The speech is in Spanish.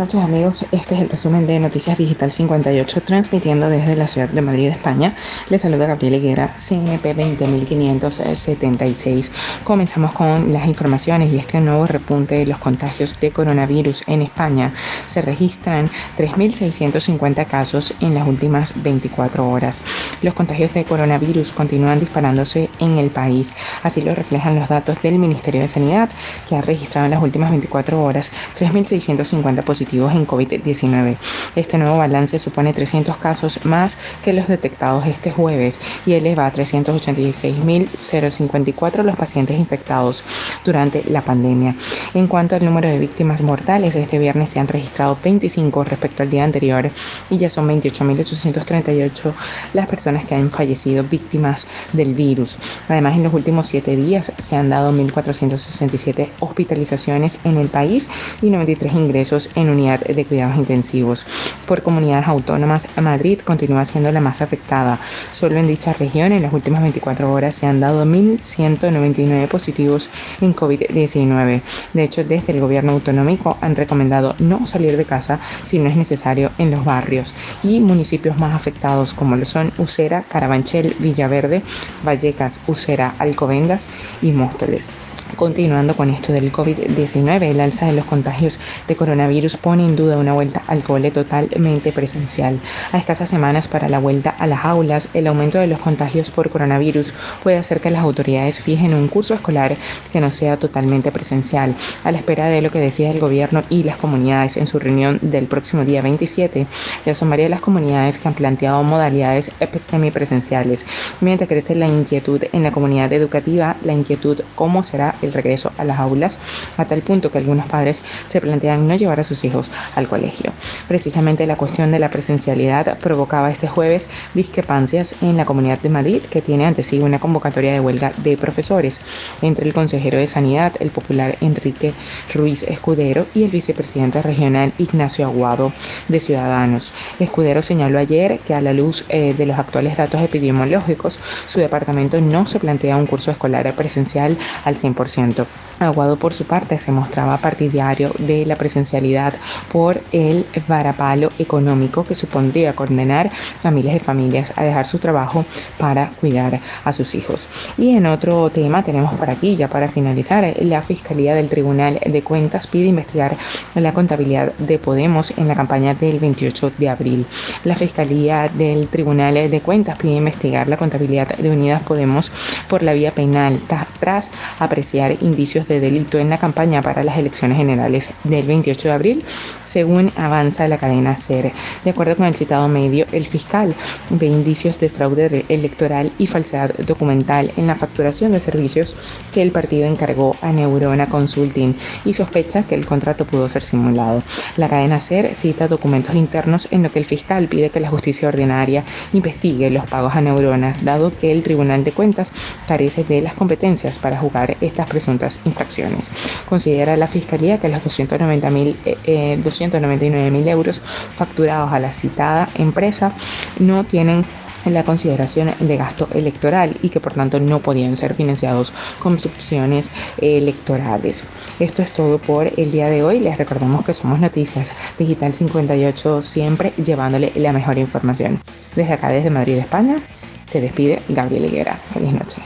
noches amigos, este es el resumen de Noticias Digital 58 transmitiendo desde la ciudad de Madrid, España. Les saluda Gabriel Higuera, CNP 20576. Comenzamos con las informaciones y es que el nuevo repunte de los contagios de coronavirus en España se registran 3.650 casos en las últimas 24 horas. Los contagios de coronavirus continúan disparándose en el país, así lo reflejan los datos del Ministerio de Sanidad que ha registrado en las últimas 24 horas 3.650 positivos en COVID-19. Este nuevo balance supone 300 casos más que los detectados este jueves y eleva a 386.054 los pacientes infectados durante la pandemia. En cuanto al número de víctimas mortales, este viernes se han registrado 25 respecto al día anterior y ya son 28.838 las personas que han fallecido víctimas del virus. Además, en los últimos 7 días se han dado 1.467 hospitalizaciones en el país y 93 ingresos en unidad de cuidados intensivos. Por comunidades autónomas, Madrid continúa siendo la más afectada. Solo en dicha región, en las últimas 24 horas, se han dado 1.199 positivos en COVID-19. De hecho, desde el gobierno autonómico han recomendado no salir de casa si no es necesario en los barrios y municipios más afectados como lo son Usera, Carabanchel, Villaverde, Vallecas, Usera, Alcobendas y Móstoles. Continuando con esto del COVID-19, el alza de los contagios de coronavirus pone en duda una vuelta al cole totalmente presencial. A escasas semanas para la vuelta a las aulas, el aumento de los contagios por coronavirus puede hacer que las autoridades fijen un curso escolar que no sea totalmente presencial. A la espera de lo que decida el gobierno y las comunidades en su reunión del próximo día 27, ya son varias las comunidades que han planteado modalidades semipresenciales. Mientras crece la inquietud en la comunidad educativa, la inquietud cómo será el regreso a las aulas, a tal punto que algunos padres se plantean no llevar a sus hijos al colegio. Precisamente la cuestión de la presencialidad provocaba este jueves discrepancias en la Comunidad de Madrid, que tiene ante sí una convocatoria de huelga de profesores entre el consejero de Sanidad, el popular Enrique Ruiz Escudero, y el vicepresidente regional Ignacio Aguado de Ciudadanos. Escudero señaló ayer que a la luz eh, de los actuales datos epidemiológicos, su departamento no se plantea un curso escolar presencial al 100%. Aguado por su parte se mostraba partidario de la presencialidad por el varapalo económico que supondría condenar a miles de familias a dejar su trabajo para cuidar a sus hijos. Y en otro tema tenemos por aquí, ya para finalizar, la Fiscalía del Tribunal de Cuentas pide investigar la contabilidad de Podemos en la campaña del 28 de abril. La Fiscalía del Tribunal de Cuentas pide investigar la contabilidad de Unidas Podemos por la vía penal tras apreciar indicios de delito en la campaña para las elecciones generales del 28 de abril, según avanza la cadena SER. De acuerdo con el citado medio, el fiscal ve indicios de fraude electoral y falsedad documental en la facturación de servicios que el partido encargó a Neurona Consulting y sospecha que el contrato pudo ser simulado. La cadena SER cita documentos internos en lo que el fiscal pide que la justicia ordinaria investigue los pagos a Neurona, dado que el Tribunal de Cuentas carece de las competencias para jugar estas presuntas infracciones. Considera la Fiscalía que los 290 eh, 299 eh, mil euros facturados a la citada empresa no tienen la consideración de gasto electoral y que por tanto no podían ser financiados con subvenciones electorales. Esto es todo por el día de hoy. Les recordamos que somos Noticias Digital 58 siempre llevándole la mejor información. Desde acá, desde Madrid, España, se despide Gabriel Higuera. Feliz noche.